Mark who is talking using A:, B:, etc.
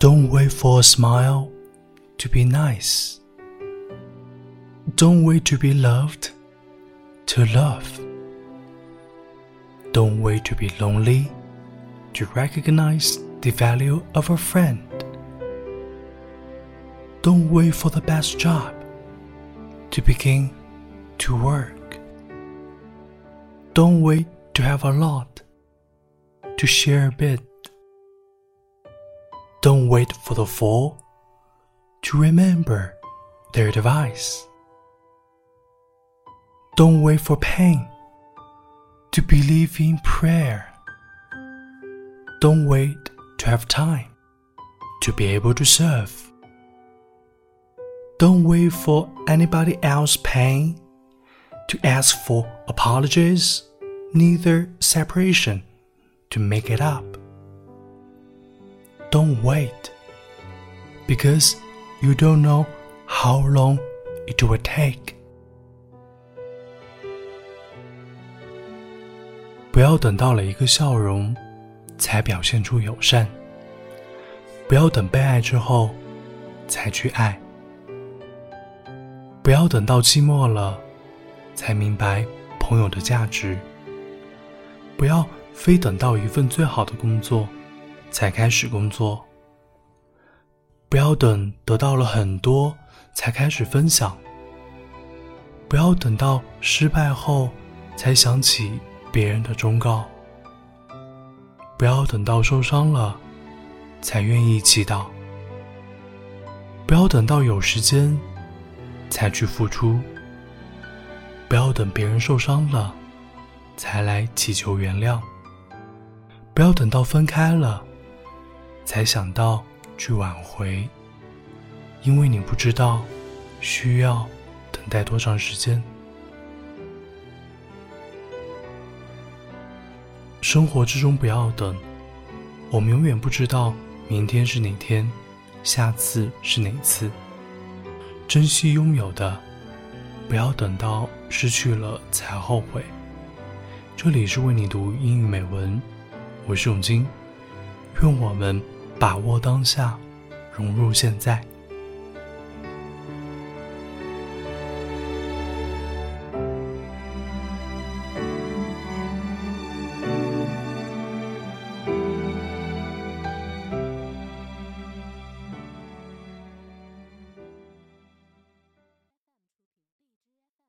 A: Don't wait for a smile to be nice. Don't wait to be loved to love. Don't wait to be lonely to recognize the value of a friend. Don't wait for the best job to begin to work. Don't wait to have a lot to share a bit. Don't wait for the fall to remember their advice. Don't wait for pain to believe in prayer. Don't wait to have time to be able to serve. Don't wait for anybody else's pain to ask for apologies, neither separation to make it up. Don't wait because you don't know how long it will take. 不要等到了一个笑容，才表现出友善；不要等被爱之后，才去爱；不要等到寂寞了，才明白朋友的价值；不要非等到一份最好的工作，才开始工作；不要等得到了很多，才开始分享；不要等到失败后，才想起。别人的忠告，不要等到受伤了才愿意祈祷；不要等到有时间才去付出；不要等别人受伤了才来祈求原谅；不要等到分开了才想到去挽回，因为你不知道需要等待多长时间。生活之中不要等，我们永远不知道明天是哪天，下次是哪次。珍惜拥有的，不要等到失去了才后悔。这里是为你读英语美文，我是永金，愿我们把握当下，融入现在。